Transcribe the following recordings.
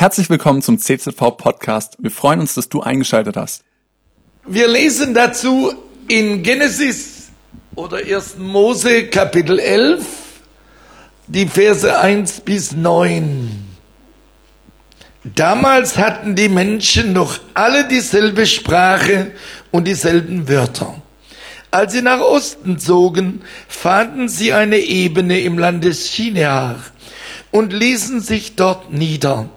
Herzlich willkommen zum CZV Podcast. Wir freuen uns, dass du eingeschaltet hast. Wir lesen dazu in Genesis oder 1. Mose Kapitel 11 die Verse 1 bis 9. Damals hatten die Menschen noch alle dieselbe Sprache und dieselben Wörter. Als sie nach Osten zogen, fanden sie eine Ebene im Lande Shinear und ließen sich dort nieder.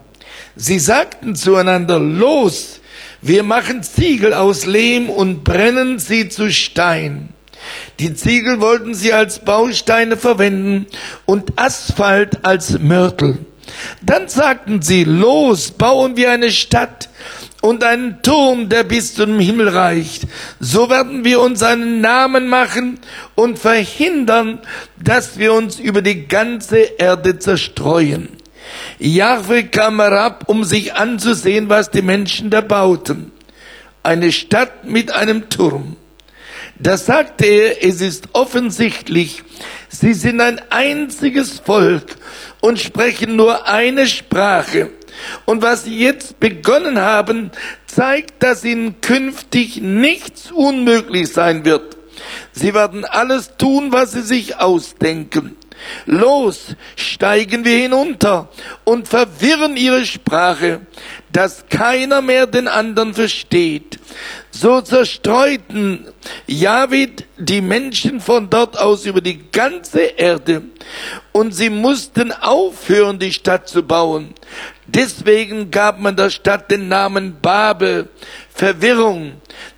Sie sagten zueinander, los, wir machen Ziegel aus Lehm und brennen sie zu Stein. Die Ziegel wollten sie als Bausteine verwenden und Asphalt als Mörtel. Dann sagten sie, los, bauen wir eine Stadt und einen Turm, der bis zum Himmel reicht. So werden wir uns einen Namen machen und verhindern, dass wir uns über die ganze Erde zerstreuen. Jahwe kam herab, um sich anzusehen, was die Menschen da bauten. Eine Stadt mit einem Turm. Da sagte er, es ist offensichtlich, sie sind ein einziges Volk und sprechen nur eine Sprache. Und was sie jetzt begonnen haben, zeigt, dass ihnen künftig nichts unmöglich sein wird. Sie werden alles tun, was sie sich ausdenken. Los, steigen wir hinunter und verwirren ihre Sprache, dass keiner mehr den anderen versteht. So zerstreuten Javid die Menschen von dort aus über die ganze Erde und sie mussten aufhören, die Stadt zu bauen. Deswegen gab man der Stadt den Namen Babel, Verwirrung.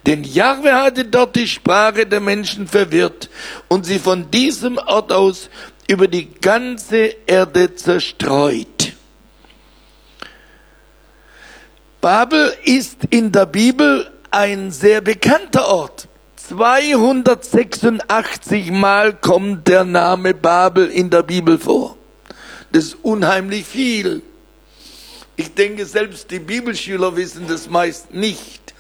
Denn Jahwe hatte dort die Sprache der Menschen verwirrt und sie von diesem Ort aus über die ganze Erde zerstreut. Babel ist in der Bibel ein sehr bekannter Ort. 286 Mal kommt der Name Babel in der Bibel vor. Das ist unheimlich viel. Ich denke, selbst die Bibelschüler wissen das meist nicht.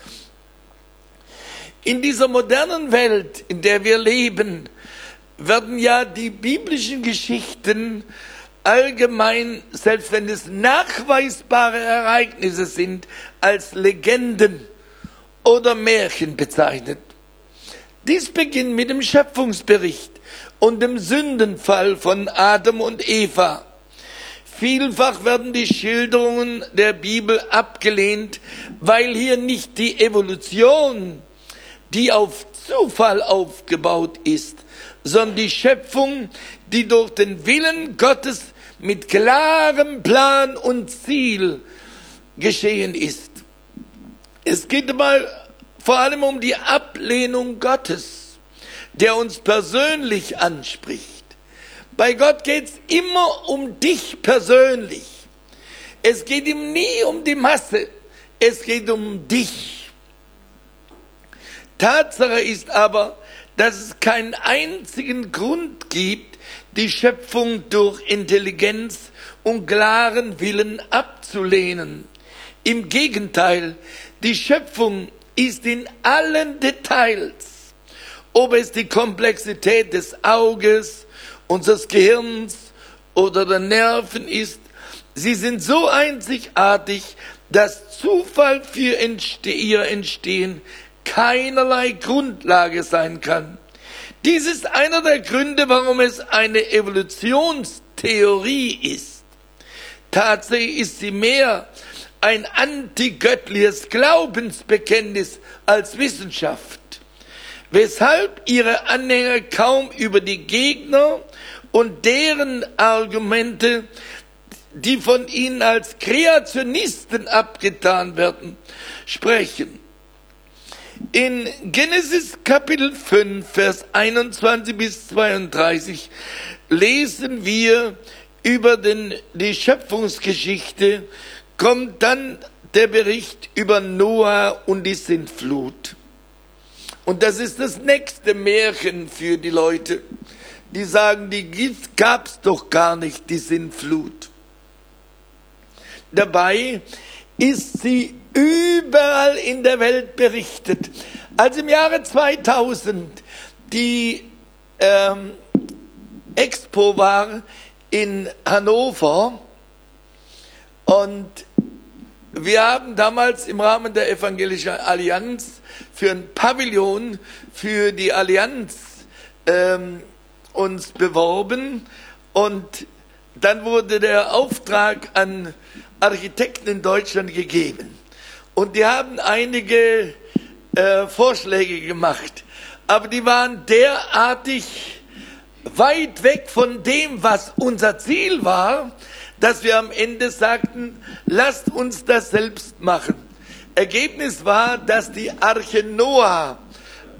In dieser modernen Welt, in der wir leben, werden ja die biblischen Geschichten allgemein, selbst wenn es nachweisbare Ereignisse sind, als Legenden oder Märchen bezeichnet. Dies beginnt mit dem Schöpfungsbericht und dem Sündenfall von Adam und Eva. Vielfach werden die Schilderungen der Bibel abgelehnt, weil hier nicht die Evolution, die auf Zufall aufgebaut ist, sondern die Schöpfung, die durch den Willen Gottes mit klarem Plan und Ziel geschehen ist. Es geht mal vor allem um die Ablehnung Gottes, der uns persönlich anspricht. Bei Gott geht es immer um dich persönlich. Es geht ihm nie um die Masse, es geht um dich. Tatsache ist aber, dass es keinen einzigen Grund gibt, die Schöpfung durch Intelligenz und klaren Willen abzulehnen. Im Gegenteil, die Schöpfung ist in allen Details, ob es die Komplexität des Auges, unseres Gehirns oder der Nerven ist, sie sind so einzigartig, dass Zufall für ihr Entstehen keinerlei Grundlage sein kann. Dies ist einer der Gründe, warum es eine Evolutionstheorie ist. Tatsächlich ist sie mehr ein antigöttliches Glaubensbekenntnis als Wissenschaft, weshalb ihre Anhänger kaum über die Gegner und deren Argumente, die von ihnen als Kreationisten abgetan werden, sprechen. In Genesis Kapitel 5, Vers 21 bis 32 lesen wir über den, die Schöpfungsgeschichte, kommt dann der Bericht über Noah und die Sintflut. Und das ist das nächste Märchen für die Leute, die sagen, die gab's doch gar nicht, die Sintflut. Dabei ist sie überall in der Welt berichtet. Als im Jahre 2000 die ähm, Expo war in Hannover und wir haben damals im Rahmen der Evangelischen Allianz für ein Pavillon für die Allianz ähm, uns beworben und dann wurde der Auftrag an Architekten in Deutschland gegeben. Und die haben einige äh, Vorschläge gemacht, aber die waren derartig weit weg von dem, was unser Ziel war, dass wir am Ende sagten, lasst uns das selbst machen. Ergebnis war, dass die Arche Noah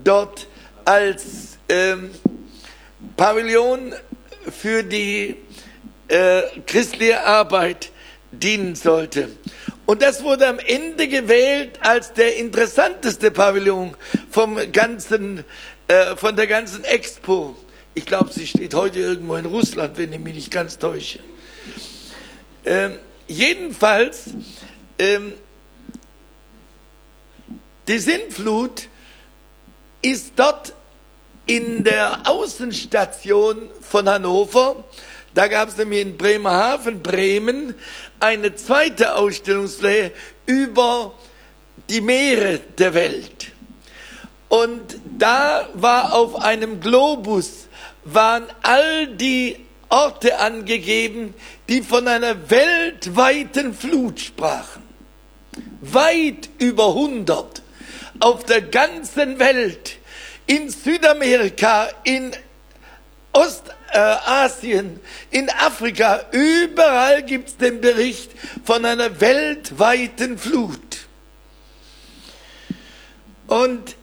dort als ähm, Pavillon für die äh, christliche Arbeit dienen sollte. Und das wurde am Ende gewählt als der interessanteste Pavillon vom ganzen, äh, von der ganzen Expo. Ich glaube, sie steht heute irgendwo in Russland, wenn ich mich nicht ganz täusche. Ähm, jedenfalls, ähm, die Sintflut ist dort in der Außenstation von Hannover. Da gab es nämlich in Bremerhaven, Bremen, eine zweite Ausstellungsfläche über die Meere der Welt. Und da war auf einem Globus waren all die Orte angegeben, die von einer weltweiten Flut sprachen. Weit über 100 auf der ganzen Welt, in Südamerika, in Ostasien, in Afrika, überall gibt es den Bericht von einer weltweiten Flut. Und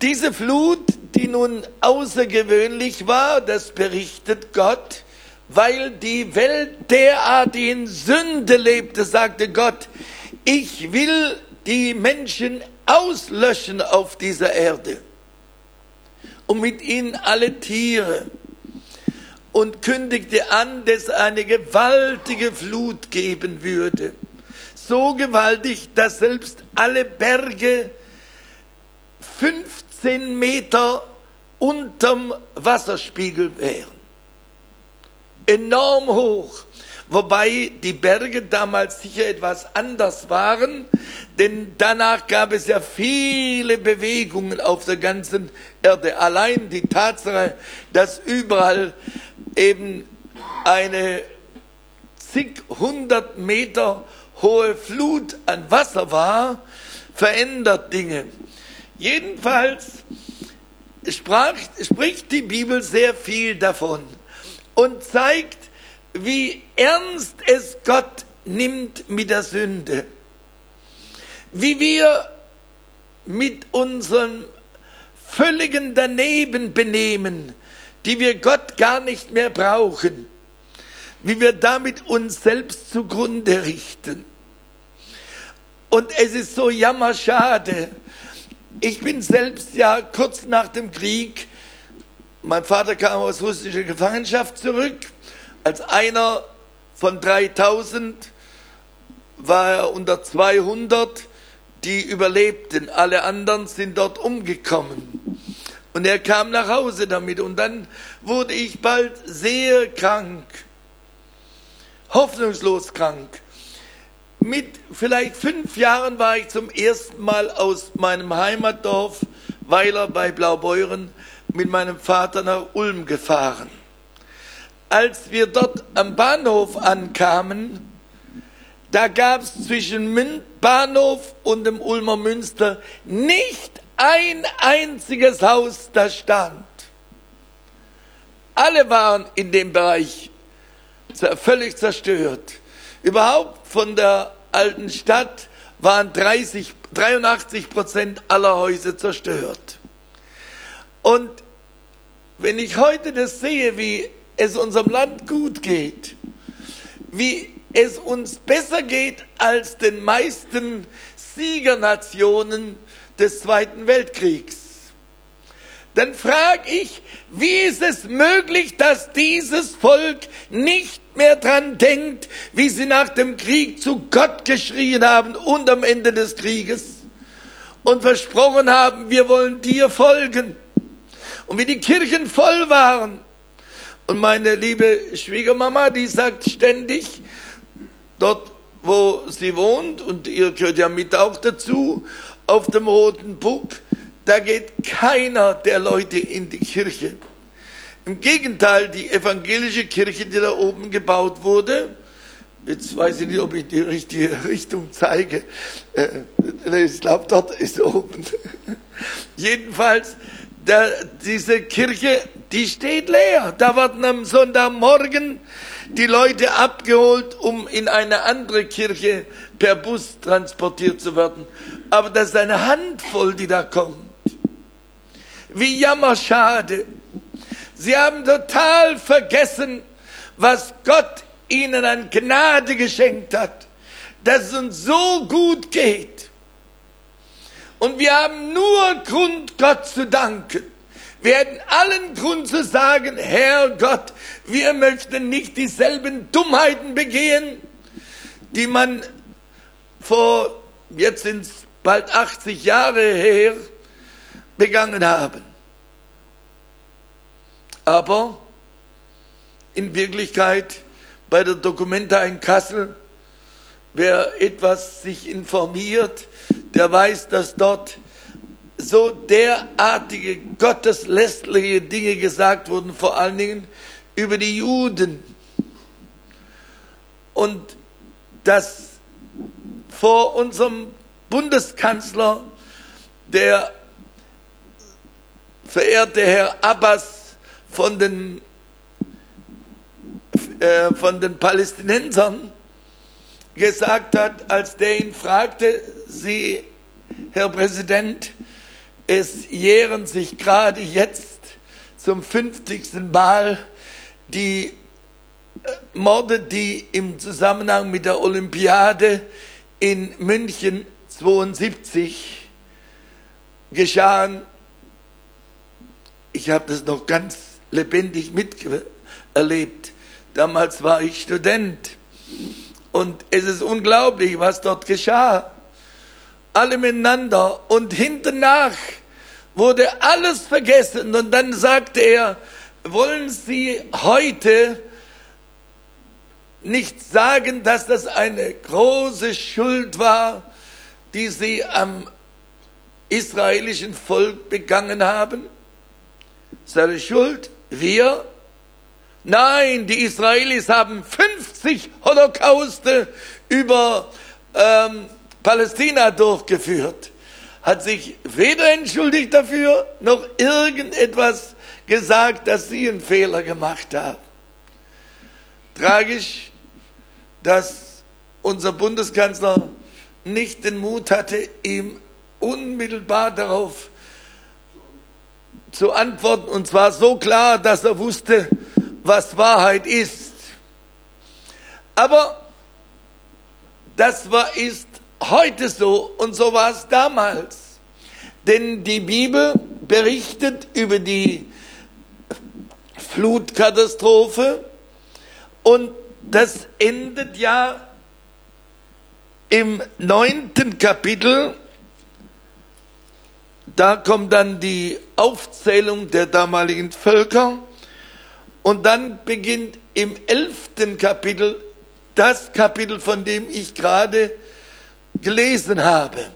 diese Flut, die nun außergewöhnlich war, das berichtet Gott, weil die Welt derart in Sünde lebte, sagte Gott, ich will die Menschen auslöschen auf dieser Erde und mit ihnen alle Tiere und kündigte an, dass eine gewaltige Flut geben würde. So gewaltig, dass selbst alle Berge 15 Meter unterm Wasserspiegel wären. Enorm hoch. Wobei die Berge damals sicher etwas anders waren, denn danach gab es ja viele Bewegungen auf der ganzen Erde. Allein die Tatsache, dass überall eben eine zig hundert Meter hohe Flut an Wasser war, verändert Dinge. Jedenfalls sprach, spricht die Bibel sehr viel davon und zeigt, wie ernst es Gott nimmt mit der Sünde. Wie wir mit unserem völligen Daneben benehmen, die wir Gott gar nicht mehr brauchen, wie wir damit uns selbst zugrunde richten. Und es ist so jammerschade. Ich bin selbst ja kurz nach dem Krieg, mein Vater kam aus russischer Gefangenschaft zurück als einer von 3000 war er unter 200, die überlebten. Alle anderen sind dort umgekommen. Und er kam nach Hause damit. Und dann wurde ich bald sehr krank, hoffnungslos krank. Mit vielleicht fünf Jahren war ich zum ersten Mal aus meinem Heimatdorf Weiler bei Blaubeuren mit meinem Vater nach Ulm gefahren als wir dort am Bahnhof ankamen, da gab es zwischen Bahnhof und dem Ulmer Münster nicht ein einziges Haus, das stand. Alle waren in dem Bereich völlig zerstört. Überhaupt von der alten Stadt waren 30, 83 Prozent aller Häuser zerstört. Und wenn ich heute das sehe, wie es unserem Land gut geht, wie es uns besser geht als den meisten Siegernationen des Zweiten Weltkriegs, dann frage ich, wie ist es möglich, dass dieses Volk nicht mehr dran denkt, wie sie nach dem Krieg zu Gott geschrien haben und am Ende des Krieges und versprochen haben, wir wollen dir folgen. Und wie die Kirchen voll waren und meine liebe Schwiegermama, die sagt ständig, dort wo sie wohnt, und ihr gehört ja mit auch dazu, auf dem Roten Buck, da geht keiner der Leute in die Kirche. Im Gegenteil, die evangelische Kirche, die da oben gebaut wurde, jetzt weiß ich nicht, ob ich die richtige Richtung zeige, äh, ich glaube, dort ist oben. Jedenfalls, der, diese Kirche, die steht leer. Da werden am Sonntagmorgen die Leute abgeholt, um in eine andere Kirche per Bus transportiert zu werden. Aber das ist eine Handvoll, die da kommt. Wie jammerschade. Sie haben total vergessen, was Gott ihnen an Gnade geschenkt hat, dass es uns so gut geht. Und wir haben nur Grund, Gott zu danken. Wir hätten allen Grund zu sagen, Herr Gott, wir möchten nicht dieselben Dummheiten begehen, die man vor, jetzt sind es bald 80 Jahre her, begangen haben. Aber in Wirklichkeit bei der Documenta in Kassel, wer etwas sich informiert, der weiß, dass dort so derartige gotteslästerliche Dinge gesagt wurden, vor allen Dingen über die Juden. Und dass vor unserem Bundeskanzler der verehrte Herr Abbas von den, äh, von den Palästinensern gesagt hat, als der ihn fragte, Sie, Herr Präsident, es jähren sich gerade jetzt zum 50. Mal die äh, Morde, die im Zusammenhang mit der Olympiade in München 72 geschahen. Ich habe das noch ganz lebendig miterlebt. Damals war ich Student. Und es ist unglaublich, was dort geschah alle miteinander und hinternach wurde alles vergessen und dann sagte er, wollen Sie heute nicht sagen, dass das eine große Schuld war, die Sie am israelischen Volk begangen haben? Seine Schuld? Wir? Nein, die Israelis haben 50 Holocauste über ähm, Palästina durchgeführt, hat sich weder entschuldigt dafür, noch irgendetwas gesagt, dass sie einen Fehler gemacht haben. Tragisch, dass unser Bundeskanzler nicht den Mut hatte, ihm unmittelbar darauf zu antworten, und zwar so klar, dass er wusste, was Wahrheit ist. Aber das war, ist heute so und so war es damals. Denn die Bibel berichtet über die Flutkatastrophe und das endet ja im neunten Kapitel. Da kommt dann die Aufzählung der damaligen Völker und dann beginnt im elften Kapitel das Kapitel, von dem ich gerade gelesen habe.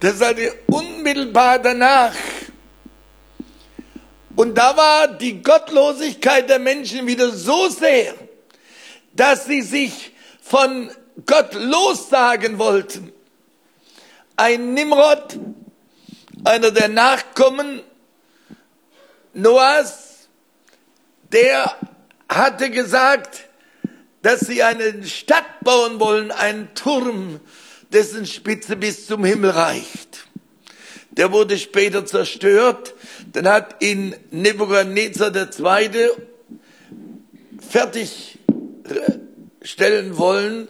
Das ist also unmittelbar danach. Und da war die Gottlosigkeit der Menschen wieder so sehr, dass sie sich von Gott lossagen wollten. Ein Nimrod, einer der Nachkommen Noahs, der hatte gesagt, dass sie eine Stadt bauen wollen, einen Turm, dessen Spitze bis zum Himmel reicht. Der wurde später zerstört. Dann hat ihn Nebuchadnezzar II. fertigstellen wollen.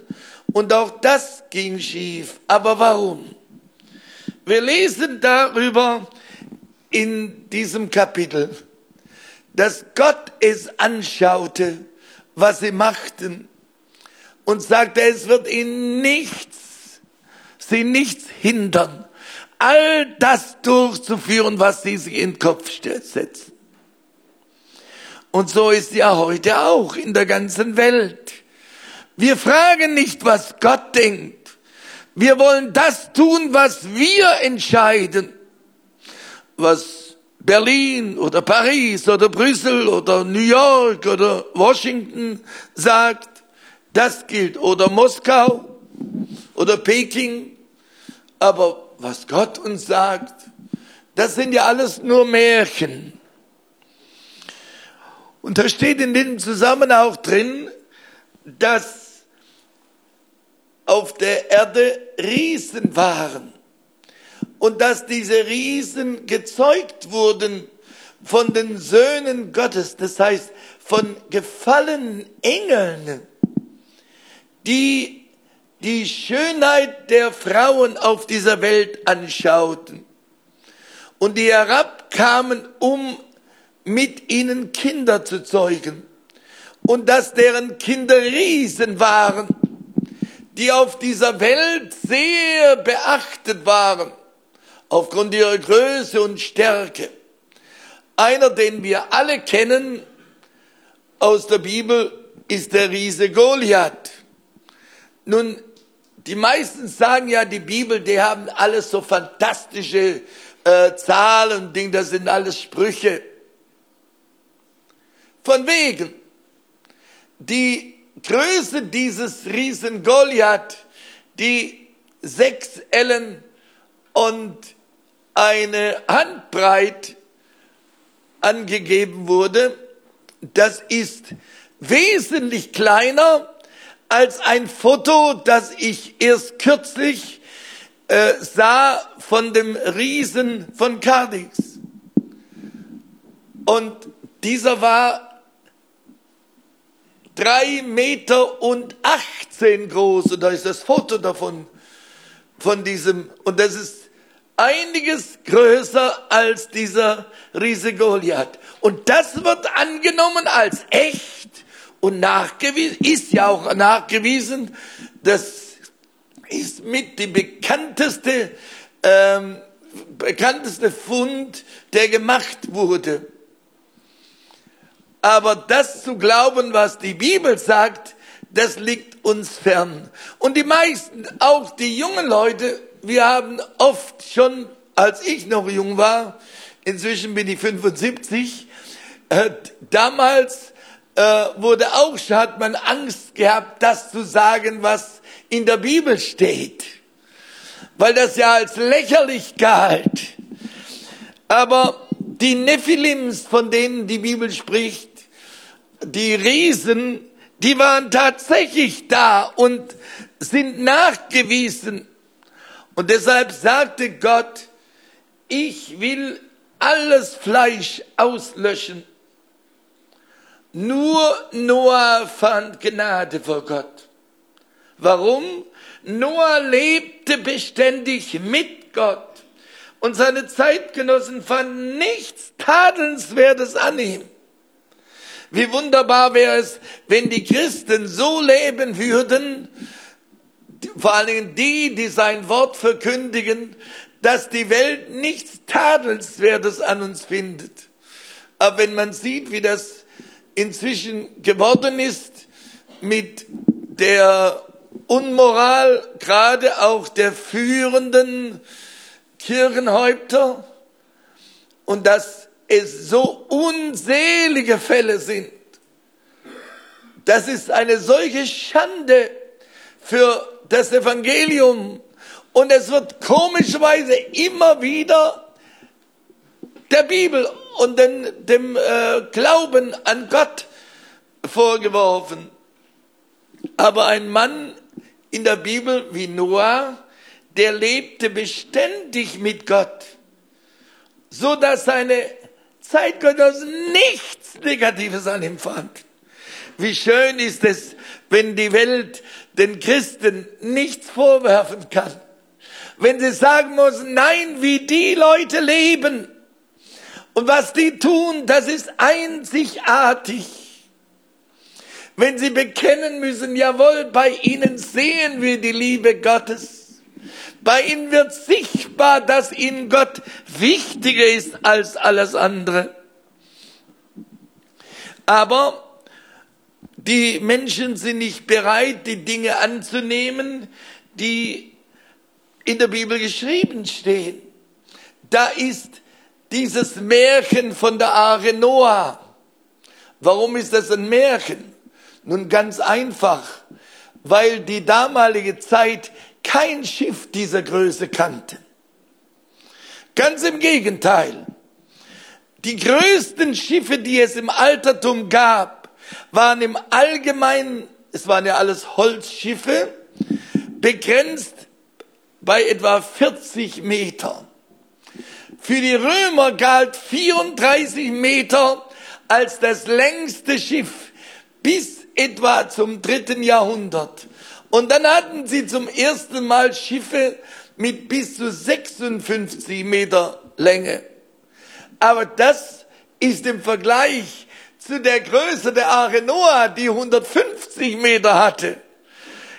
Und auch das ging schief. Aber warum? Wir lesen darüber in diesem Kapitel, dass Gott es anschaute was sie machten und sagte, es wird ihnen nichts, sie nichts hindern, all das durchzuführen, was sie sich in den Kopf setzen. Und so ist ja heute auch in der ganzen Welt. Wir fragen nicht, was Gott denkt. Wir wollen das tun, was wir entscheiden. Was Berlin oder Paris oder Brüssel oder New York oder Washington sagt, das gilt. Oder Moskau oder Peking. Aber was Gott uns sagt, das sind ja alles nur Märchen. Und da steht in dem Zusammenhang auch drin, dass auf der Erde Riesen waren und dass diese Riesen gezeugt wurden von den Söhnen Gottes, das heißt von gefallenen Engeln, die die Schönheit der Frauen auf dieser Welt anschauten. Und die herabkamen, um mit ihnen Kinder zu zeugen. Und dass deren Kinder Riesen waren, die auf dieser Welt sehr beachtet waren, aufgrund ihrer Größe und Stärke. Einer, den wir alle kennen aus der Bibel, ist der Riese Goliath. Nun, die meisten sagen ja, die Bibel, die haben alles so fantastische äh, Zahlen und Dinge, das sind alles Sprüche. Von wegen. Die Größe dieses Riesen Goliath, die sechs Ellen und eine Handbreit angegeben wurde, das ist wesentlich kleiner als ein Foto, das ich erst kürzlich äh, sah von dem Riesen von Cadix. Und dieser war drei Meter und 18 groß. Und da ist das Foto davon, von diesem, und das ist einiges größer als dieser Riese Goliath. Und das wird angenommen als echt und nachgewiesen, ist ja auch nachgewiesen, das ist mit die bekannteste, ähm, bekannteste Fund, der gemacht wurde. Aber das zu glauben, was die Bibel sagt, das liegt uns fern. Und die meisten, auch die jungen Leute, wir haben oft schon, als ich noch jung war, inzwischen bin ich 75, äh, damals äh, wurde auch, hat man Angst gehabt, das zu sagen, was in der Bibel steht. Weil das ja als lächerlich galt. Aber die Nephilims, von denen die Bibel spricht, die Riesen, die waren tatsächlich da und sind nachgewiesen. Und deshalb sagte Gott, ich will alles Fleisch auslöschen. Nur Noah fand Gnade vor Gott. Warum? Noah lebte beständig mit Gott und seine Zeitgenossen fanden nichts Tadelnswertes an ihm. Wie wunderbar wäre es, wenn die Christen so leben würden, vor allen Dingen die, die sein Wort verkündigen, dass die Welt nichts Tadelnswertes an uns findet. Aber wenn man sieht, wie das inzwischen geworden ist mit der Unmoral, gerade auch der führenden Kirchenhäupter, und dass es so unselige Fälle sind. Das ist eine solche Schande für das Evangelium. Und es wird komischerweise immer wieder der Bibel und den, dem äh, Glauben an Gott vorgeworfen. Aber ein Mann in der Bibel wie Noah, der lebte beständig mit Gott, so dass seine Zeitgenossen nichts Negatives an ihm fand. Wie schön ist es, wenn die Welt den Christen nichts vorwerfen kann. Wenn sie sagen muss, nein, wie die Leute leben und was die tun, das ist einzigartig. Wenn sie bekennen müssen, jawohl, bei ihnen sehen wir die Liebe Gottes bei ihnen wird sichtbar, dass ihnen Gott wichtiger ist als alles andere. Aber Die Menschen sind nicht bereit, die Dinge anzunehmen, die in der Bibel geschrieben stehen. Da ist dieses Märchen von der Arche Noah. Warum ist das ein Märchen? Nun ganz einfach, weil die damalige Zeit kein Schiff dieser Größe kannte. Ganz im Gegenteil. Die größten Schiffe, die es im Altertum gab, waren im Allgemeinen, es waren ja alles Holzschiffe, begrenzt bei etwa 40 Meter. Für die Römer galt 34 Meter als das längste Schiff bis etwa zum dritten Jahrhundert. Und dann hatten sie zum ersten Mal Schiffe mit bis zu 56 Meter Länge. Aber das ist im Vergleich zu der Größe der Arche Noah, die 150 Meter hatte,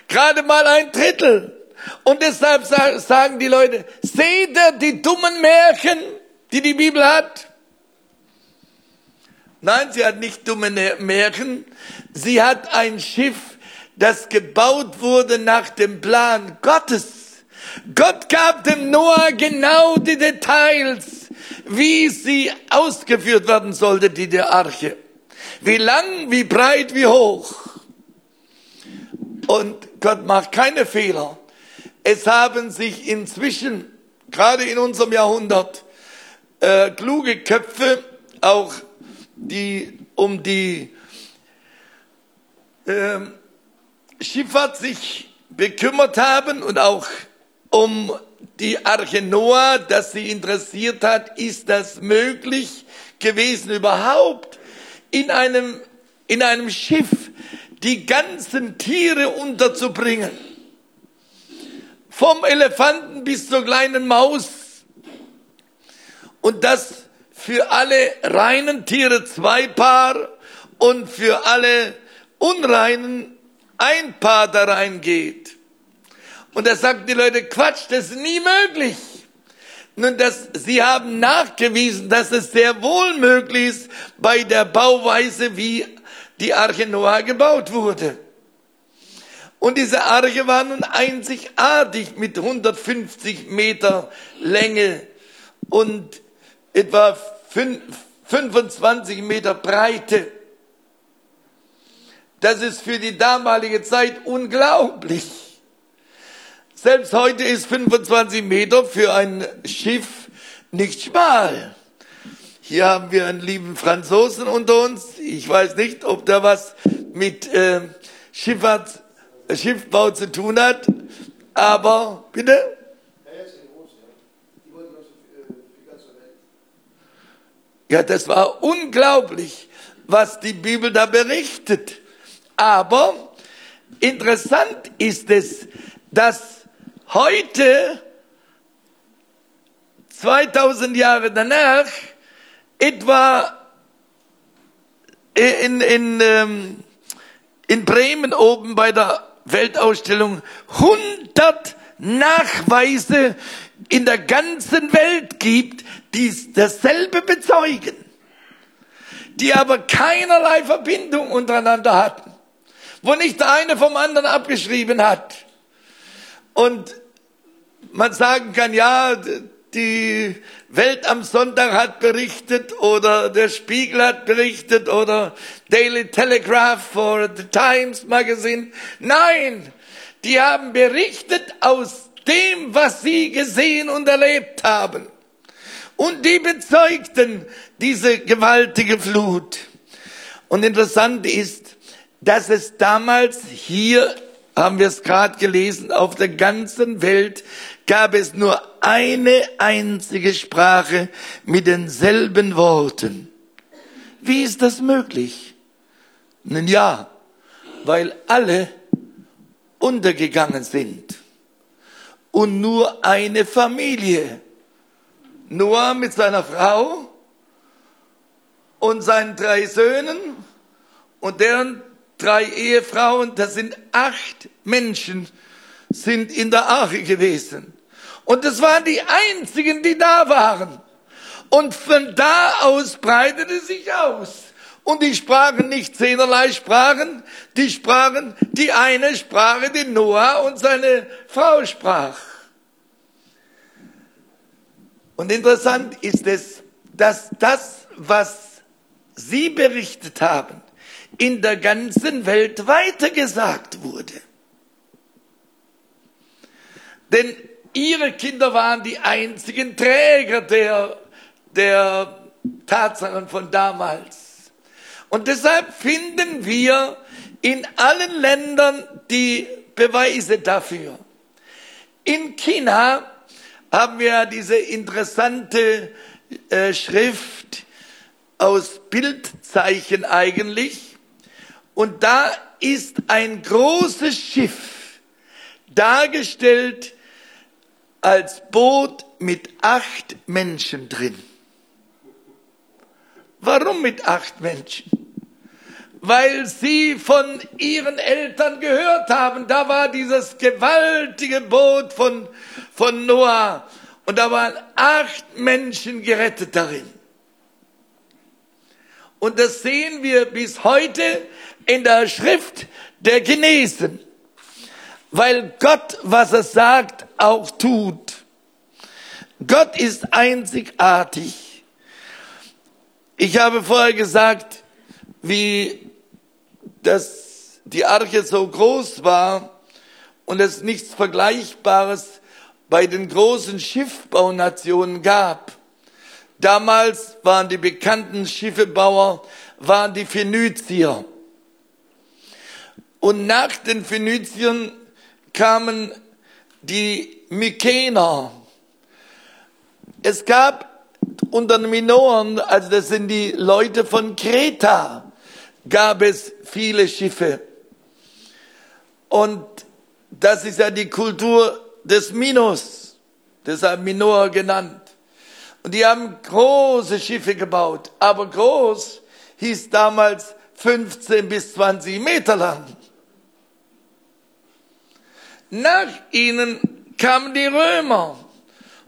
gerade mal ein Drittel. Und deshalb sagen die Leute, seht ihr die dummen Märchen, die die Bibel hat? Nein, sie hat nicht dumme Märchen. Sie hat ein Schiff, das gebaut wurde nach dem Plan Gottes. Gott gab dem Noah genau die Details, wie sie ausgeführt werden sollte, die der Arche. Wie lang, wie breit, wie hoch. Und Gott macht keine Fehler. Es haben sich inzwischen, gerade in unserem Jahrhundert, äh, kluge Köpfe, auch die um die äh, Schifffahrt sich bekümmert haben und auch um die Arche Noah, dass sie interessiert hat, ist das möglich gewesen überhaupt in einem, in einem Schiff die ganzen Tiere unterzubringen. Vom Elefanten bis zur kleinen Maus. Und das für alle reinen Tiere zwei Paar und für alle unreinen ein Paar da reingeht. Und da sagten die Leute, Quatsch, das ist nie möglich. Nun, das, sie haben nachgewiesen, dass es sehr wohl möglich ist bei der Bauweise, wie die Arche Noah gebaut wurde. Und diese Arche war nun einzigartig mit 150 Meter Länge und etwa 25 Meter Breite. Das ist für die damalige Zeit unglaublich. Selbst heute ist 25 Meter für ein Schiff nicht schmal. Hier haben wir einen lieben Franzosen unter uns. Ich weiß nicht, ob der was mit äh, Schifffahrt, Schiffbau zu tun hat. Aber bitte? Ja, das war unglaublich, was die Bibel da berichtet. Aber interessant ist es, dass Heute, 2000 Jahre danach, etwa in, in, ähm, in Bremen oben bei der Weltausstellung 100 Nachweise in der ganzen Welt gibt, die dasselbe bezeugen, die aber keinerlei Verbindung untereinander hatten, wo nicht der eine vom anderen abgeschrieben hat. Und man sagen kann, ja, die Welt am Sonntag hat berichtet oder der Spiegel hat berichtet oder Daily Telegraph oder The Times Magazine. Nein, die haben berichtet aus dem, was sie gesehen und erlebt haben. Und die bezeugten diese gewaltige Flut. Und interessant ist, dass es damals hier haben wir es gerade gelesen, auf der ganzen Welt gab es nur eine einzige Sprache mit denselben Worten. Wie ist das möglich? Nun ja, weil alle untergegangen sind und nur eine Familie, Noah mit seiner Frau und seinen drei Söhnen und deren drei Ehefrauen, das sind acht Menschen, sind in der Arche gewesen. Und das waren die einzigen, die da waren. Und von da aus breitete sich aus. Und die sprachen nicht zehnerlei Sprachen, die sprachen die eine Sprache, die Noah und seine Frau sprach. Und interessant ist es, dass das, was sie berichtet haben, in der ganzen Welt weitergesagt wurde. Denn ihre Kinder waren die einzigen Träger der, der Tatsachen von damals. Und deshalb finden wir in allen Ländern die Beweise dafür. In China haben wir diese interessante äh, Schrift aus Bildzeichen eigentlich. Und da ist ein großes Schiff dargestellt als Boot mit acht Menschen drin. Warum mit acht Menschen? Weil sie von ihren Eltern gehört haben, da war dieses gewaltige Boot von, von Noah und da waren acht Menschen gerettet darin. Und das sehen wir bis heute in der Schrift der Chinesen, weil Gott, was er sagt, auch tut. Gott ist einzigartig. Ich habe vorher gesagt, wie das, die Arche so groß war und es nichts Vergleichbares bei den großen Schiffbaunationen gab. Damals waren die bekannten Schiffebauer, waren die Phönizier. Und nach den Phöniziern kamen die Mykener. Es gab unter den Minoren, also das sind die Leute von Kreta, gab es viele Schiffe. Und das ist ja die Kultur des Minos, deshalb Minoa genannt. Und die haben große Schiffe gebaut, aber groß hieß damals 15 bis 20 Meter lang. Nach ihnen kamen die Römer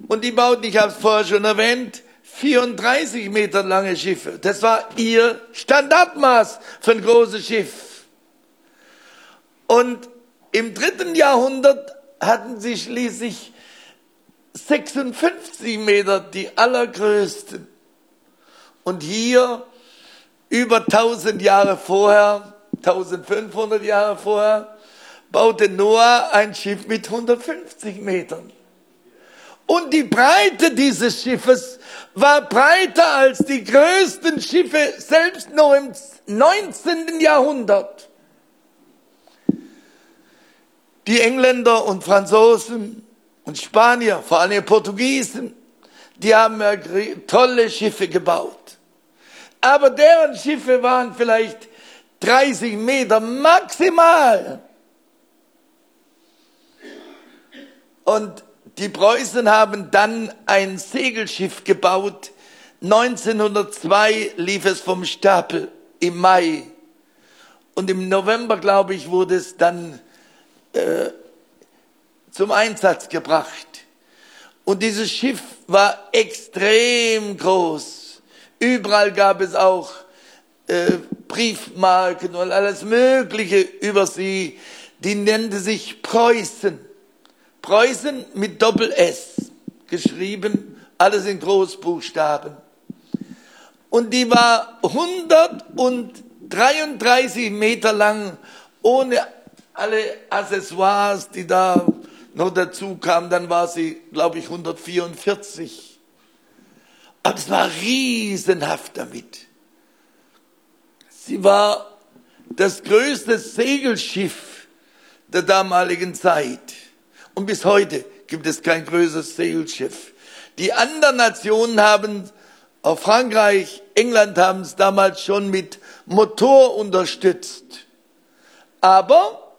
und die bauten, ich habe es vorher schon erwähnt, 34 Meter lange Schiffe. Das war ihr Standardmaß für ein großes Schiff. Und im dritten Jahrhundert hatten sie schließlich 56 Meter, die allergrößten. Und hier, über 1000 Jahre vorher, 1500 Jahre vorher, baute Noah ein Schiff mit 150 Metern. Und die Breite dieses Schiffes war breiter als die größten Schiffe selbst noch im 19. Jahrhundert. Die Engländer und Franzosen und Spanier, vor allem die Portugiesen, die haben tolle Schiffe gebaut. Aber deren Schiffe waren vielleicht 30 Meter maximal. Und die Preußen haben dann ein Segelschiff gebaut. 1902 lief es vom Stapel im Mai. Und im November, glaube ich, wurde es dann äh, zum Einsatz gebracht. Und dieses Schiff war extrem groß. Überall gab es auch äh, Briefmarken und alles Mögliche über sie. Die nannte sich Preußen. Preußen mit Doppel S geschrieben, alles in Großbuchstaben. Und die war 133 Meter lang, ohne alle Accessoires, die da noch dazu kamen. Dann war sie, glaube ich, 144. Aber es war riesenhaft damit. Sie war das größte Segelschiff der damaligen Zeit. Und bis heute gibt es kein größeres Segelschiff. Die anderen Nationen haben, auch Frankreich, England haben es damals schon mit Motor unterstützt. Aber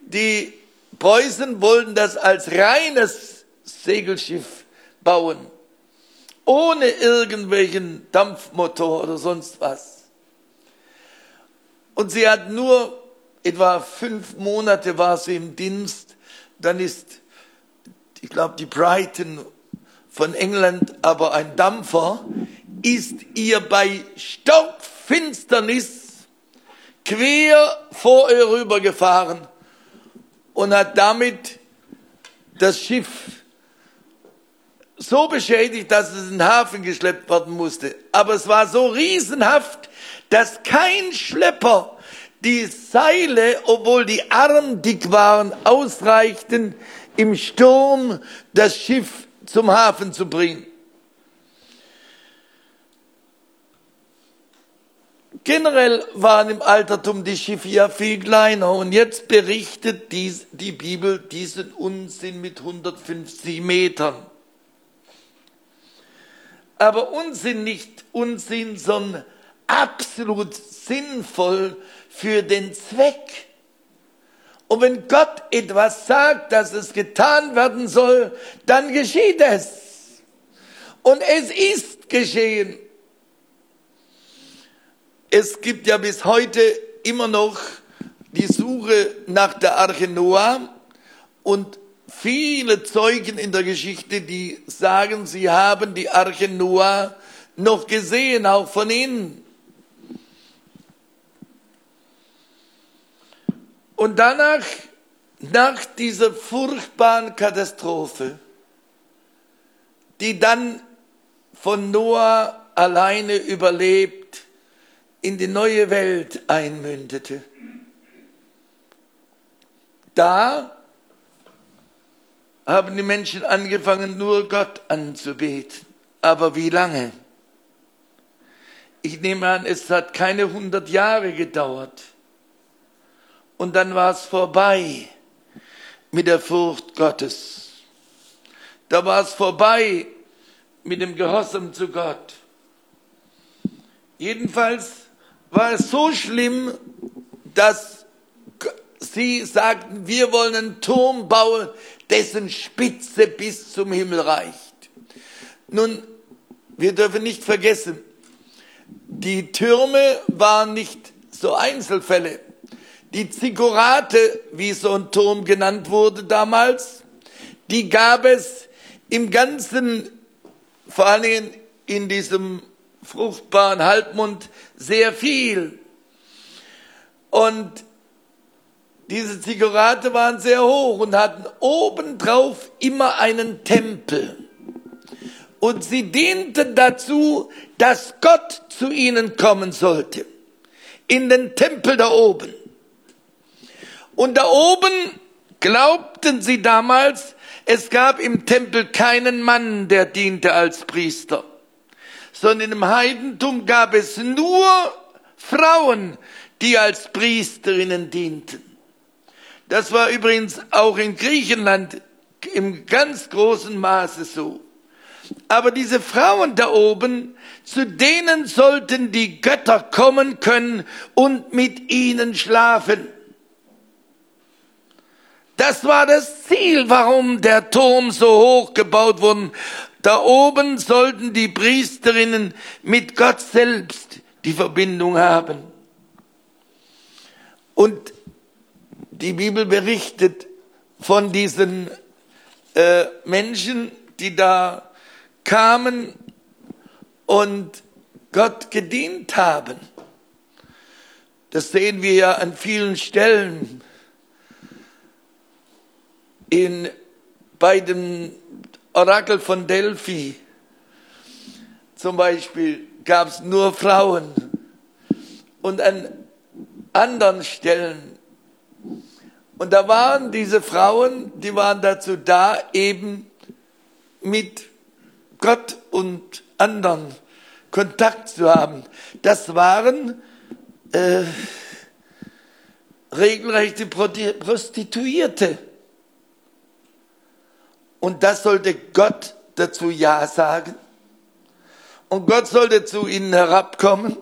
die Preußen wollten das als reines Segelschiff bauen, ohne irgendwelchen Dampfmotor oder sonst was. Und sie hat nur etwa fünf Monate war sie im Dienst dann ist, ich glaube, die Brighton von England, aber ein Dampfer, ist ihr bei Stockfest Finsternis quer vor ihr rübergefahren und hat damit das Schiff so beschädigt, dass es in den Hafen geschleppt werden musste. Aber es war so riesenhaft, dass kein Schlepper die Seile, obwohl die Arm dick waren, ausreichten, im Sturm das Schiff zum Hafen zu bringen. Generell waren im Altertum die Schiffe ja viel kleiner und jetzt berichtet dies, die Bibel diesen Unsinn mit 150 Metern. Aber Unsinn nicht Unsinn, sondern absolut sinnvoll für den Zweck. Und wenn Gott etwas sagt, dass es getan werden soll, dann geschieht es. Und es ist geschehen. Es gibt ja bis heute immer noch die Suche nach der Arche Noah und viele Zeugen in der Geschichte, die sagen, sie haben die Arche Noah noch gesehen, auch von innen. Und danach, nach dieser furchtbaren Katastrophe, die dann von Noah alleine überlebt, in die neue Welt einmündete. Da haben die Menschen angefangen, nur Gott anzubeten. Aber wie lange? Ich nehme an, es hat keine hundert Jahre gedauert. Und dann war es vorbei mit der Furcht Gottes. Da war es vorbei mit dem Gehorsam zu Gott. Jedenfalls war es so schlimm, dass sie sagten, wir wollen einen Turm bauen, dessen Spitze bis zum Himmel reicht. Nun, wir dürfen nicht vergessen, die Türme waren nicht so Einzelfälle. Die Ziggurate, wie so ein Turm genannt wurde damals, die gab es im ganzen, vor allem in diesem fruchtbaren Halbmond sehr viel. Und diese Ziggurate waren sehr hoch und hatten obendrauf immer einen Tempel. Und sie dienten dazu, dass Gott zu ihnen kommen sollte. In den Tempel da oben. Und da oben glaubten sie damals, es gab im Tempel keinen Mann, der diente als Priester sondern im Heidentum gab es nur Frauen, die als Priesterinnen dienten. Das war übrigens auch in Griechenland im ganz großen Maße so. Aber diese Frauen da oben, zu denen sollten die Götter kommen können und mit ihnen schlafen. Das war das Ziel, warum der Turm so hoch gebaut wurde. Da oben sollten die Priesterinnen mit Gott selbst die Verbindung haben. Und die Bibel berichtet von diesen äh, Menschen, die da kamen und Gott gedient haben. Das sehen wir ja an vielen Stellen. In, bei dem Orakel von Delphi zum Beispiel gab es nur Frauen und an anderen Stellen. Und da waren diese Frauen, die waren dazu da, eben mit Gott und anderen Kontakt zu haben. Das waren äh, regelrechte Prostituierte. Und das sollte Gott dazu Ja sagen. Und Gott sollte zu ihnen herabkommen.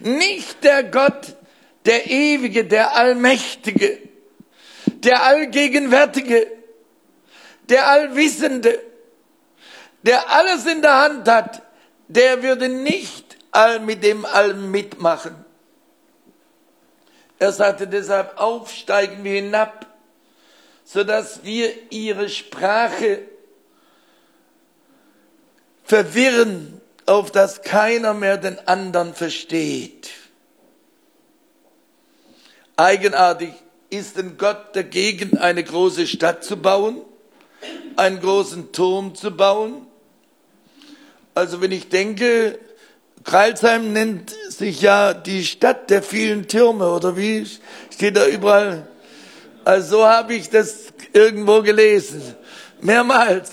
Nicht der Gott, der Ewige, der Allmächtige, der Allgegenwärtige, der Allwissende, der alles in der Hand hat, der würde nicht all mit dem Allem mitmachen. Er sagte deshalb, aufsteigen wir hinab sodass wir ihre Sprache verwirren auf dass keiner mehr den anderen versteht. Eigenartig ist denn Gott dagegen, eine große Stadt zu bauen, einen großen Turm zu bauen? Also wenn ich denke, Kreilsheim nennt sich ja die Stadt der vielen Türme, oder wie steht da überall? Also so habe ich das irgendwo gelesen. Mehrmals.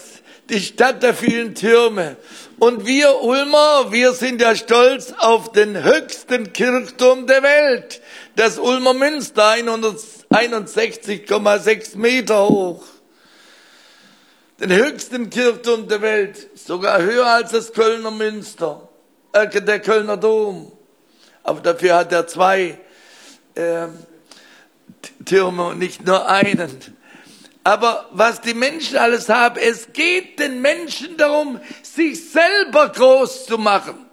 Die Stadt der vielen Türme. Und wir Ulmer, wir sind ja stolz auf den höchsten Kirchturm der Welt. Das Ulmer Münster, 161,6 Meter hoch. Den höchsten Kirchturm der Welt. Sogar höher als das Kölner Münster. Äh, der Kölner Dom. Aber dafür hat er zwei äh, Türme nicht nur einen. Aber was die Menschen alles haben, es geht den Menschen darum, sich selber groß zu machen.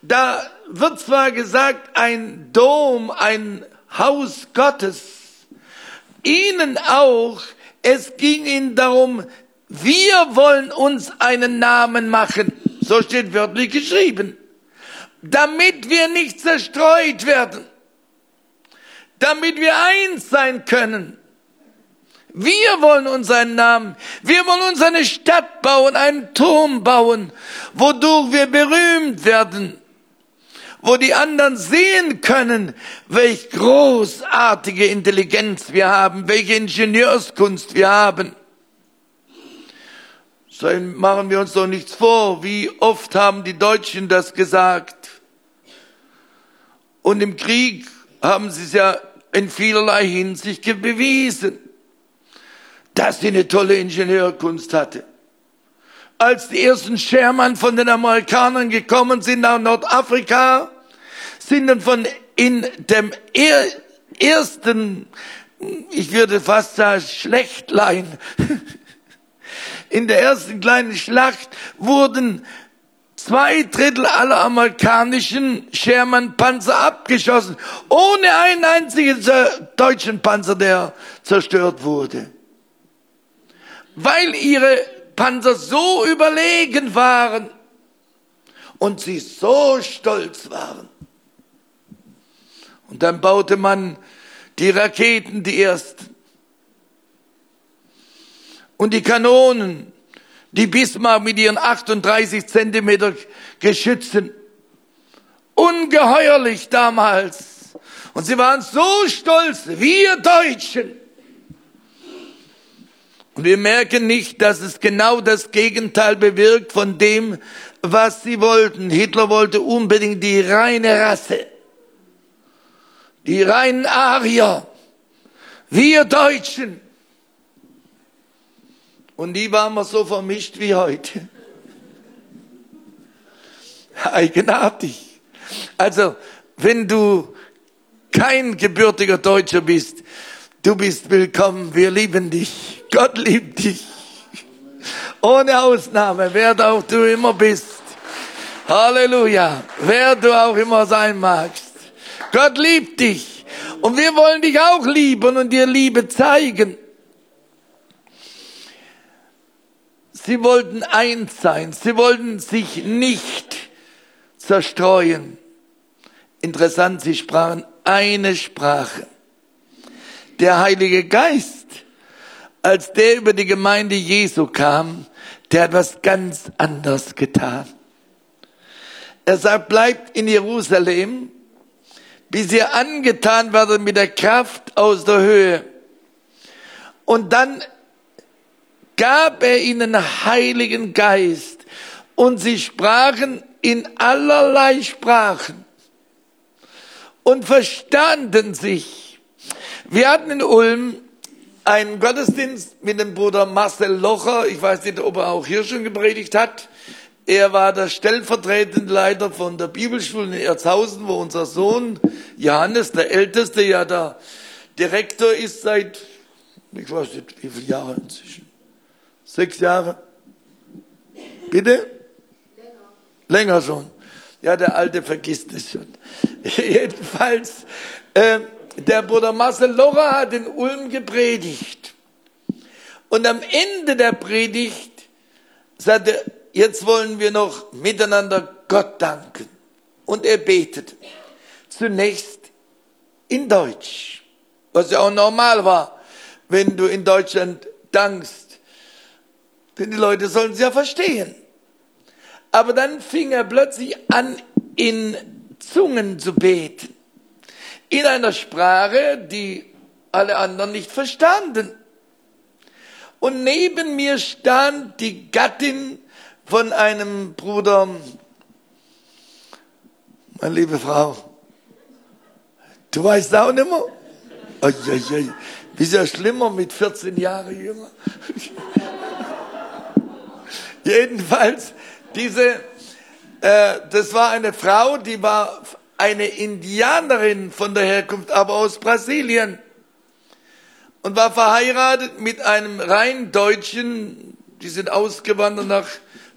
Da wird zwar gesagt, ein Dom, ein Haus Gottes, ihnen auch, es ging ihnen darum, wir wollen uns einen Namen machen, so steht wörtlich geschrieben, damit wir nicht zerstreut werden, damit wir eins sein können wir wollen unseren Namen. Wir wollen uns eine Stadt bauen, einen Turm bauen, wodurch wir berühmt werden, wo die anderen sehen können, welch großartige Intelligenz wir haben, welche Ingenieurskunst wir haben. So machen wir uns doch nichts vor. Wie oft haben die Deutschen das gesagt? Und im Krieg haben sie es ja in vielerlei Hinsicht bewiesen dass sie eine tolle Ingenieurkunst hatte. Als die ersten Sherman von den Amerikanern gekommen sind nach Nordafrika, sind dann von in dem er, ersten, ich würde fast sagen, Schlechtlein, in der ersten kleinen Schlacht wurden zwei Drittel aller amerikanischen Sherman-Panzer abgeschossen, ohne einen einzigen deutschen Panzer, der zerstört wurde weil ihre Panzer so überlegen waren und sie so stolz waren. Und dann baute man die Raketen, die ersten. Und die Kanonen, die Bismarck mit ihren 38 Zentimeter Geschützen. Ungeheuerlich damals. Und sie waren so stolz, wir Deutschen. Und wir merken nicht, dass es genau das Gegenteil bewirkt von dem, was sie wollten. Hitler wollte unbedingt die reine Rasse, die reinen Arier, wir Deutschen. Und die waren wir so vermischt wie heute. Eigenartig. Also, wenn du kein gebürtiger Deutscher bist, du bist willkommen, wir lieben dich. Gott liebt dich. Ohne Ausnahme, wer auch du immer bist. Halleluja. Wer du auch immer sein magst. Gott liebt dich. Und wir wollen dich auch lieben und dir Liebe zeigen. Sie wollten eins sein. Sie wollten sich nicht zerstreuen. Interessant, sie sprachen eine Sprache. Der Heilige Geist als der über die Gemeinde Jesu kam, der hat was ganz anderes getan. Er sagt, bleibt in Jerusalem, bis ihr angetan werdet mit der Kraft aus der Höhe. Und dann gab er ihnen Heiligen Geist und sie sprachen in allerlei Sprachen und verstanden sich. Wir hatten in Ulm einen Gottesdienst mit dem Bruder Marcel Locher. Ich weiß nicht, ob er auch hier schon gepredigt hat. Er war der stellvertretende Leiter von der Bibelschule in Erzhausen, wo unser Sohn Johannes, der Älteste, ja der Direktor ist seit, ich weiß nicht, wie viele Jahre inzwischen? Sechs Jahre? Bitte? Länger. Länger schon. Ja, der Alte vergisst es schon. Jedenfalls, äh, der Bruder Marcel Lora hat in Ulm gepredigt. Und am Ende der Predigt sagte, jetzt wollen wir noch miteinander Gott danken. Und er betet. Zunächst in Deutsch, was ja auch normal war, wenn du in Deutschland dankst. Denn die Leute sollen es ja verstehen. Aber dann fing er plötzlich an, in Zungen zu beten. In einer Sprache, die alle anderen nicht verstanden. Und neben mir stand die Gattin von einem Bruder, meine liebe Frau, du weißt auch nicht mehr? Oh, ja, ja. Ist ja schlimmer mit 14 Jahren jünger. Jedenfalls, diese, äh, das war eine Frau, die war eine Indianerin von der Herkunft, aber aus Brasilien. Und war verheiratet mit einem rein Deutschen, die sind ausgewandert nach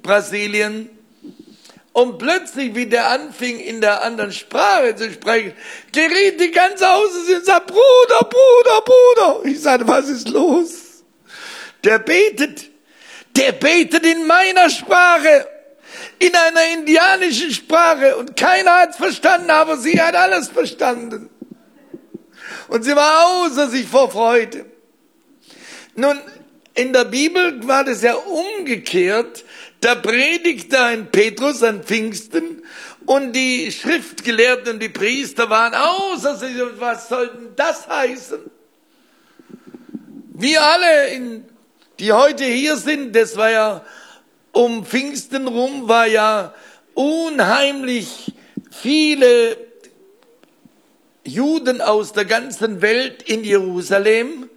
Brasilien. Und plötzlich, wie der anfing, in der anderen Sprache zu sprechen, geriet die ganze Hause und sagt, Bruder, Bruder, Bruder. Ich sagte, was ist los? Der betet. Der betet in meiner Sprache. In einer indianischen Sprache. Und keiner hat verstanden, aber sie hat alles verstanden. Und sie war außer sich vor Freude. Nun, in der Bibel war das ja umgekehrt. Da predigte ein Petrus an Pfingsten und die Schriftgelehrten und die Priester waren außer sich. Was soll denn das heißen? Wir alle, in, die heute hier sind, das war ja um Pfingsten rum, war ja unheimlich viele Juden aus der ganzen Welt in Jerusalem.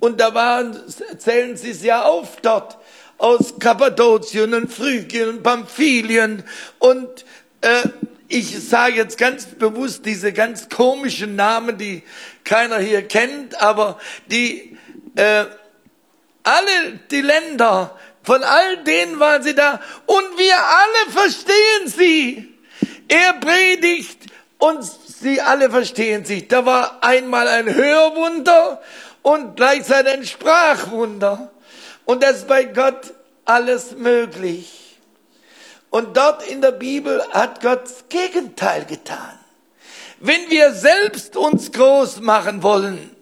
Und da waren, zählen sie es ja auf dort aus Kappadokien und Phrygien und Pamphylien und äh, ich sage jetzt ganz bewusst diese ganz komischen Namen, die keiner hier kennt, aber die äh, alle die Länder von all denen waren sie da und wir alle verstehen sie. Er predigt und sie alle verstehen sich. Da war einmal ein Hörwunder und gleichzeitig ein Sprachwunder. Und das ist bei Gott alles möglich. Und dort in der Bibel hat Gott das Gegenteil getan. Wenn wir selbst uns groß machen wollen,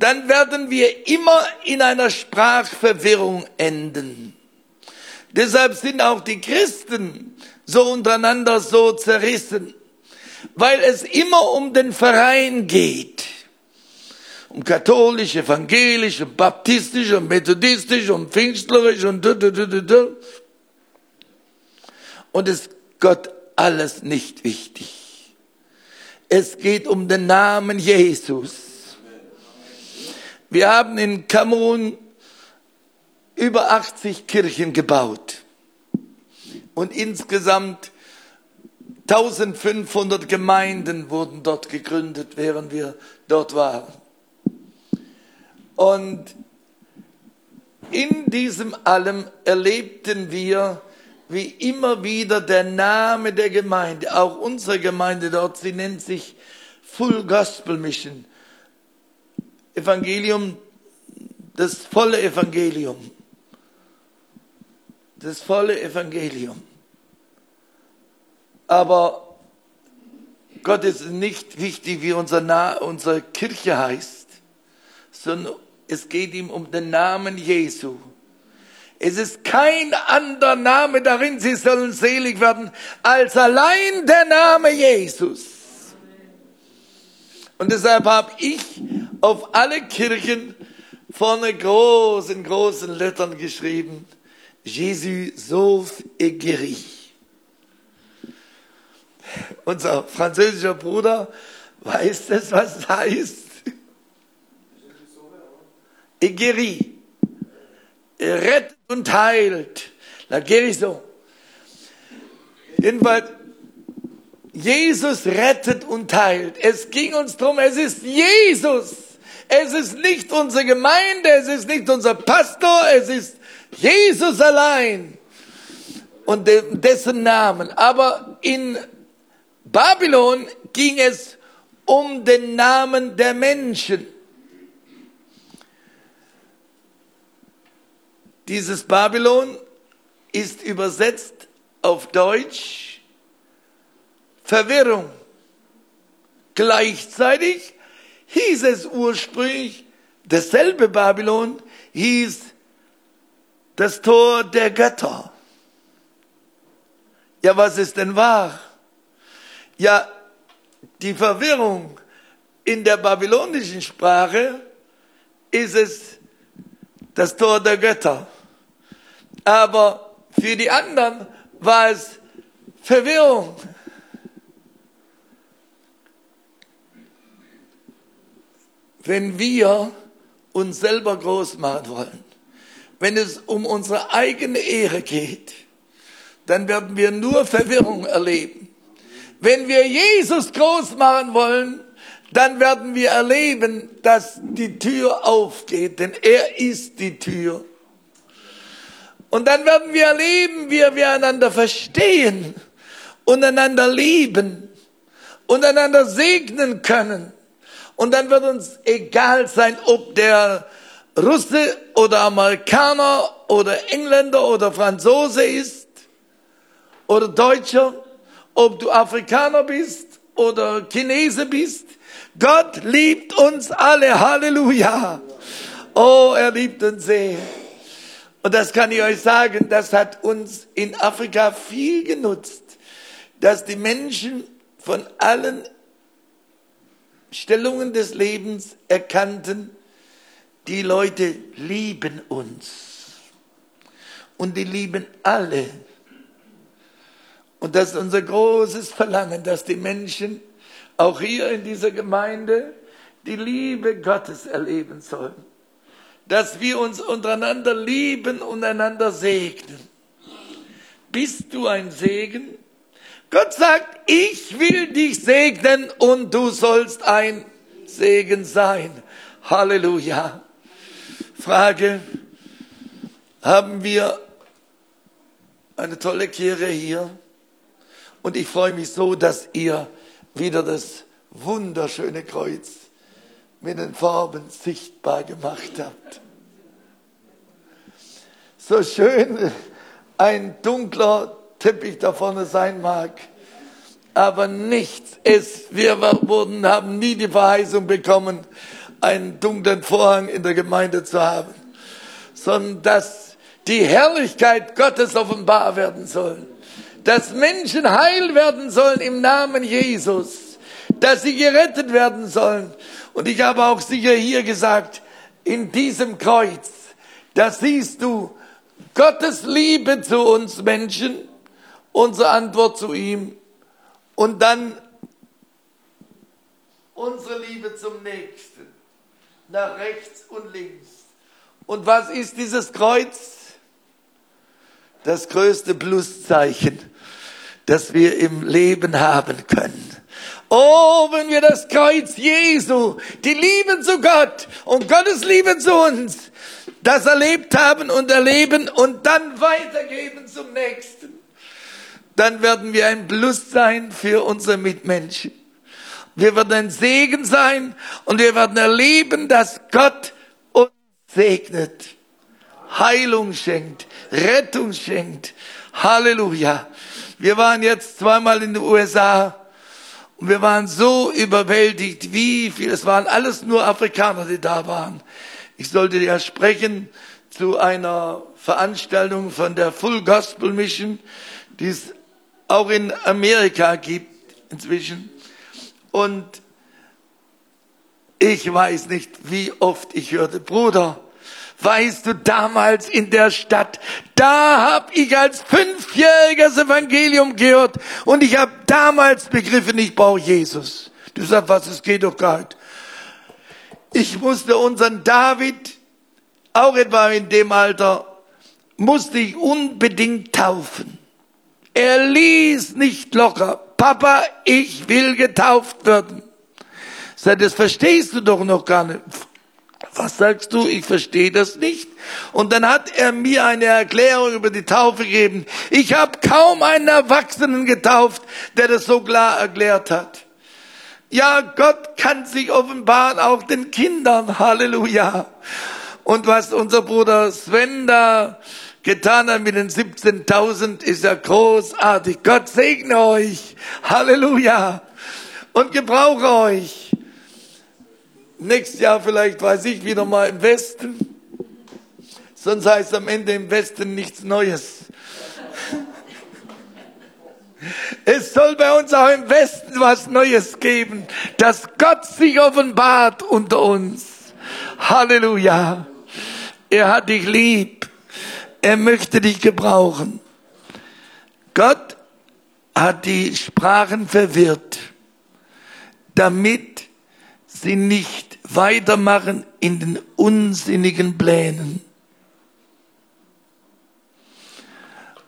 dann werden wir immer in einer Sprachverwirrung enden. Deshalb sind auch die Christen so untereinander so zerrissen, weil es immer um den Verein geht um katholisch, evangelisch, um baptistisch, um methodistisch, um pfingstlerisch und du, du, du, du, du. Und es ist Gott alles nicht wichtig. Es geht um den Namen Jesus. Wir haben in Kamerun über 80 Kirchen gebaut und insgesamt 1500 Gemeinden wurden dort gegründet, während wir dort waren. Und in diesem allem erlebten wir, wie immer wieder der Name der Gemeinde, auch unsere Gemeinde dort, sie nennt sich Full Gospel Mission. Evangelium, das volle Evangelium. Das volle Evangelium. Aber Gott ist nicht wichtig, wie unser Na unsere Kirche heißt, sondern es geht ihm um den Namen Jesu. Es ist kein anderer Name darin, sie sollen selig werden, als allein der Name Jesus. Und deshalb habe ich auf alle Kirchen vorne großen, großen Lettern geschrieben, Jésus sauve et guérit. Unser französischer Bruder weiß das, was das heißt et guérit. Rettet und heilt. La guérison. Jedenfalls, Jesus rettet und heilt. Es ging uns drum, es ist Jesus. Es ist nicht unsere Gemeinde, es ist nicht unser Pastor, es ist Jesus allein und dessen Namen. Aber in Babylon ging es um den Namen der Menschen. Dieses Babylon ist übersetzt auf Deutsch Verwirrung. Gleichzeitig hieß es ursprünglich, dasselbe Babylon hieß das Tor der Götter. Ja, was ist denn wahr? Ja, die Verwirrung in der babylonischen Sprache ist es das Tor der Götter. Aber für die anderen war es Verwirrung. Wenn wir uns selber groß machen wollen, wenn es um unsere eigene Ehre geht, dann werden wir nur Verwirrung erleben. Wenn wir Jesus groß machen wollen, dann werden wir erleben, dass die Tür aufgeht, denn er ist die Tür. Und dann werden wir erleben, wie wir einander verstehen und einander lieben und einander segnen können. Und dann wird uns egal sein, ob der Russe oder Amerikaner oder Engländer oder Franzose ist oder Deutscher, ob du Afrikaner bist oder Chinese bist. Gott liebt uns alle. Halleluja. Oh, er liebt uns sehr. Und das kann ich euch sagen, das hat uns in Afrika viel genutzt, dass die Menschen von allen Stellungen des Lebens erkannten, die Leute lieben uns. Und die lieben alle. Und das ist unser großes Verlangen, dass die Menschen auch hier in dieser Gemeinde die Liebe Gottes erleben sollen. Dass wir uns untereinander lieben und einander segnen. Bist du ein Segen? Gott sagt, ich will dich segnen und du sollst ein Segen sein. Halleluja. Frage, haben wir eine tolle Kirche hier? Und ich freue mich so, dass ihr wieder das wunderschöne Kreuz mit den Farben sichtbar gemacht habt. So schön ein dunkler Teppich da vorne sein mag, aber nichts. Es, wir wurden, haben nie die Verheißung bekommen, einen dunklen Vorhang in der Gemeinde zu haben, sondern dass die Herrlichkeit Gottes offenbar werden soll dass Menschen heil werden sollen im Namen Jesus, dass sie gerettet werden sollen. Und ich habe auch sicher hier gesagt, in diesem Kreuz, da siehst du Gottes Liebe zu uns Menschen, unsere Antwort zu ihm und dann unsere Liebe zum Nächsten, nach rechts und links. Und was ist dieses Kreuz? Das größte Pluszeichen das wir im Leben haben können. Oh, wenn wir das Kreuz Jesu, die Liebe zu Gott und Gottes Liebe zu uns, das erlebt haben und erleben und dann weitergeben zum Nächsten, dann werden wir ein Plus sein für unsere Mitmenschen. Wir werden ein Segen sein und wir werden erleben, dass Gott uns segnet, Heilung schenkt, Rettung schenkt. Halleluja. Wir waren jetzt zweimal in den USA und wir waren so überwältigt, wie viel, es waren alles nur Afrikaner, die da waren. Ich sollte ja sprechen zu einer Veranstaltung von der Full Gospel Mission, die es auch in Amerika gibt inzwischen. Und ich weiß nicht, wie oft ich hörte, Bruder, Weißt du, damals in der Stadt, da hab ich als Fünfjähriger das Evangelium gehört und ich habe damals begriffen, ich brauche Jesus. Du sagst, was, es geht doch gar nicht. Ich musste unseren David, auch etwa in dem Alter, musste ich unbedingt taufen. Er ließ nicht locker. Papa, ich will getauft werden. Sag, das verstehst du doch noch gar nicht was sagst du? Ich verstehe das nicht. Und dann hat er mir eine Erklärung über die Taufe gegeben. Ich habe kaum einen Erwachsenen getauft, der das so klar erklärt hat. Ja, Gott kann sich offenbaren, auch den Kindern. Halleluja. Und was unser Bruder Sven da getan hat mit den 17.000, ist ja großartig. Gott segne euch. Halleluja. Und gebrauche euch. Nächstes Jahr vielleicht, weiß ich, wieder mal im Westen. Sonst heißt am Ende im Westen nichts Neues. Es soll bei uns auch im Westen was Neues geben, dass Gott sich offenbart unter uns. Halleluja. Er hat dich lieb. Er möchte dich gebrauchen. Gott hat die Sprachen verwirrt, damit sie nicht weitermachen in den unsinnigen Plänen.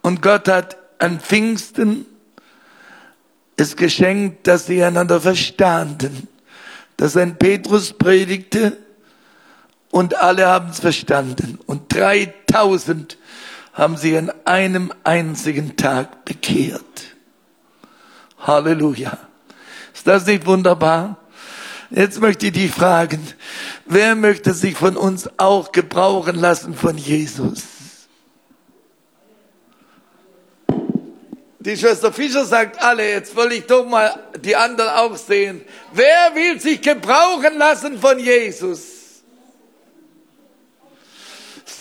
Und Gott hat an Pfingsten es geschenkt, dass sie einander verstanden. Dass ein Petrus predigte und alle haben es verstanden. Und 3000 haben sie an einem einzigen Tag bekehrt. Halleluja. Ist das nicht wunderbar? Jetzt möchte ich dich fragen, wer möchte sich von uns auch gebrauchen lassen von Jesus? Die Schwester Fischer sagt alle, jetzt will ich doch mal die anderen auch sehen. Wer will sich gebrauchen lassen von Jesus?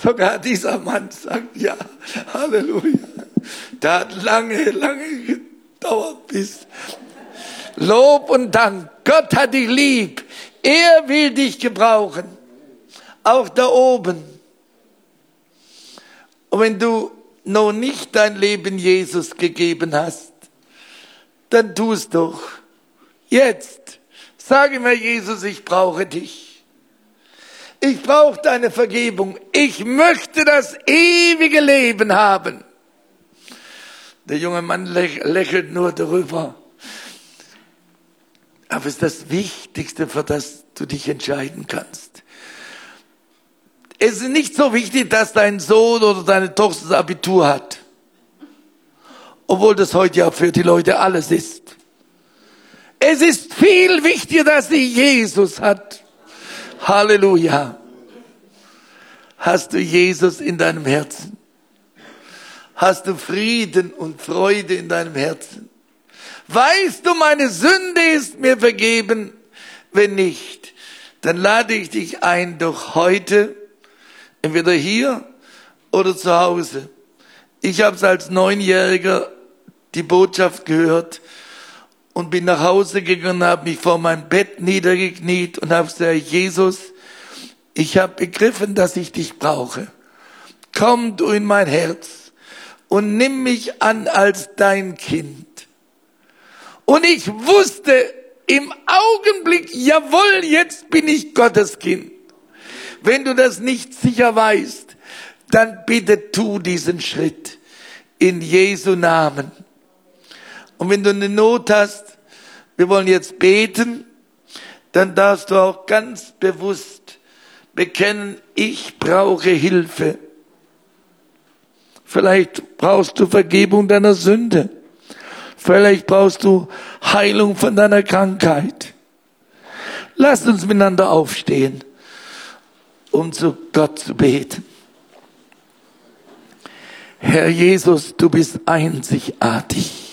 Sogar dieser Mann sagt ja, Halleluja. Da hat lange, lange gedauert bis. Lob und Dank. Gott hat dich lieb. Er will dich gebrauchen. Auch da oben. Und wenn du noch nicht dein Leben Jesus gegeben hast, dann tu es doch. Jetzt. Sage mir, Jesus, ich brauche dich. Ich brauche deine Vergebung. Ich möchte das ewige Leben haben. Der junge Mann lächelt nur darüber. Aber es ist das Wichtigste, für das du dich entscheiden kannst. Es ist nicht so wichtig, dass dein Sohn oder deine Tochter das Abitur hat. Obwohl das heute ja für die Leute alles ist. Es ist viel wichtiger, dass sie Jesus hat. Halleluja. Hast du Jesus in deinem Herzen? Hast du Frieden und Freude in deinem Herzen? Weißt du, meine Sünde ist mir vergeben? Wenn nicht, dann lade ich dich ein, doch heute Entweder hier oder zu Hause. Ich habe als Neunjähriger die Botschaft gehört und bin nach Hause gegangen, habe mich vor meinem Bett niedergekniet und habe gesagt, Jesus, ich habe begriffen, dass ich dich brauche. Komm du in mein Herz und nimm mich an als dein Kind. Und ich wusste im Augenblick, jawohl, jetzt bin ich Gottes Kind. Wenn du das nicht sicher weißt, dann bitte tu diesen Schritt in Jesu Namen. Und wenn du eine Not hast, wir wollen jetzt beten, dann darfst du auch ganz bewusst bekennen, ich brauche Hilfe. Vielleicht brauchst du Vergebung deiner Sünde. Vielleicht brauchst du Heilung von deiner Krankheit. Lass uns miteinander aufstehen um zu Gott zu beten. Herr Jesus, du bist einzigartig.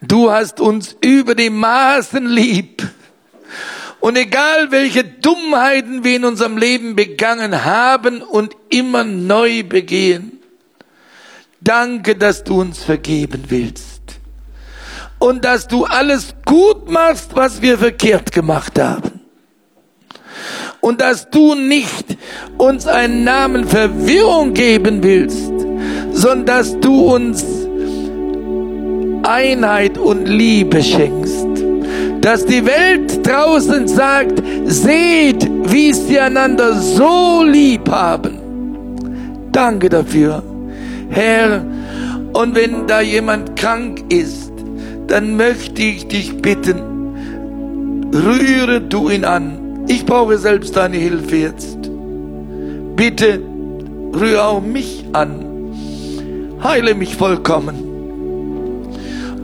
Du hast uns über die Maßen lieb. Und egal welche Dummheiten wir in unserem Leben begangen haben und immer neu begehen, danke, dass du uns vergeben willst. Und dass du alles gut machst, was wir verkehrt gemacht haben und dass du nicht uns einen Namen Verwirrung geben willst, sondern dass du uns Einheit und Liebe schenkst. Dass die Welt draußen sagt, seht, wie sie einander so lieb haben. Danke dafür, Herr. Und wenn da jemand krank ist, dann möchte ich dich bitten, rühre du ihn an ich brauche selbst deine Hilfe jetzt. Bitte rühre auch mich an. Heile mich vollkommen.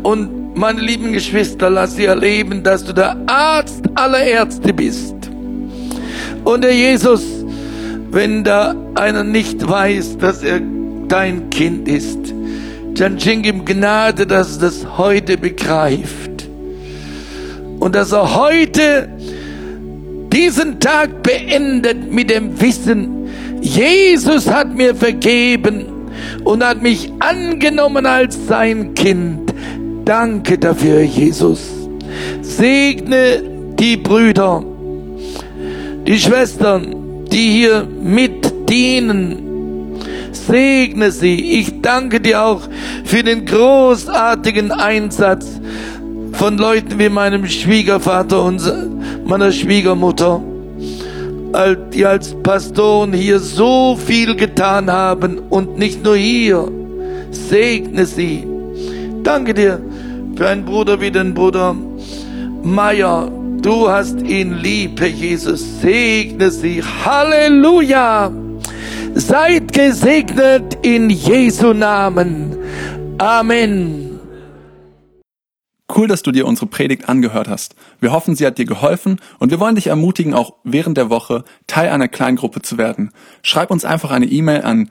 Und meine lieben Geschwister, lass sie erleben, dass du der Arzt aller Ärzte bist. Und der Jesus, wenn da einer nicht weiß, dass er dein Kind ist, dann schenk ihm Gnade, dass er das heute begreift. Und dass er heute diesen Tag beendet mit dem Wissen, Jesus hat mir vergeben und hat mich angenommen als sein Kind. Danke dafür, Jesus. Segne die Brüder, die Schwestern, die hier mit dienen. Segne sie. Ich danke dir auch für den großartigen Einsatz von Leuten wie meinem Schwiegervater und meiner Schwiegermutter, die als Pastoren hier so viel getan haben und nicht nur hier. Segne sie. Danke dir für einen Bruder wie den Bruder Meier. Du hast ihn lieb, Herr Jesus. Segne sie. Halleluja. Seid gesegnet in Jesu Namen. Amen. Cool, dass du dir unsere Predigt angehört hast. Wir hoffen, sie hat dir geholfen und wir wollen dich ermutigen, auch während der Woche Teil einer Kleingruppe zu werden. Schreib uns einfach eine E-Mail an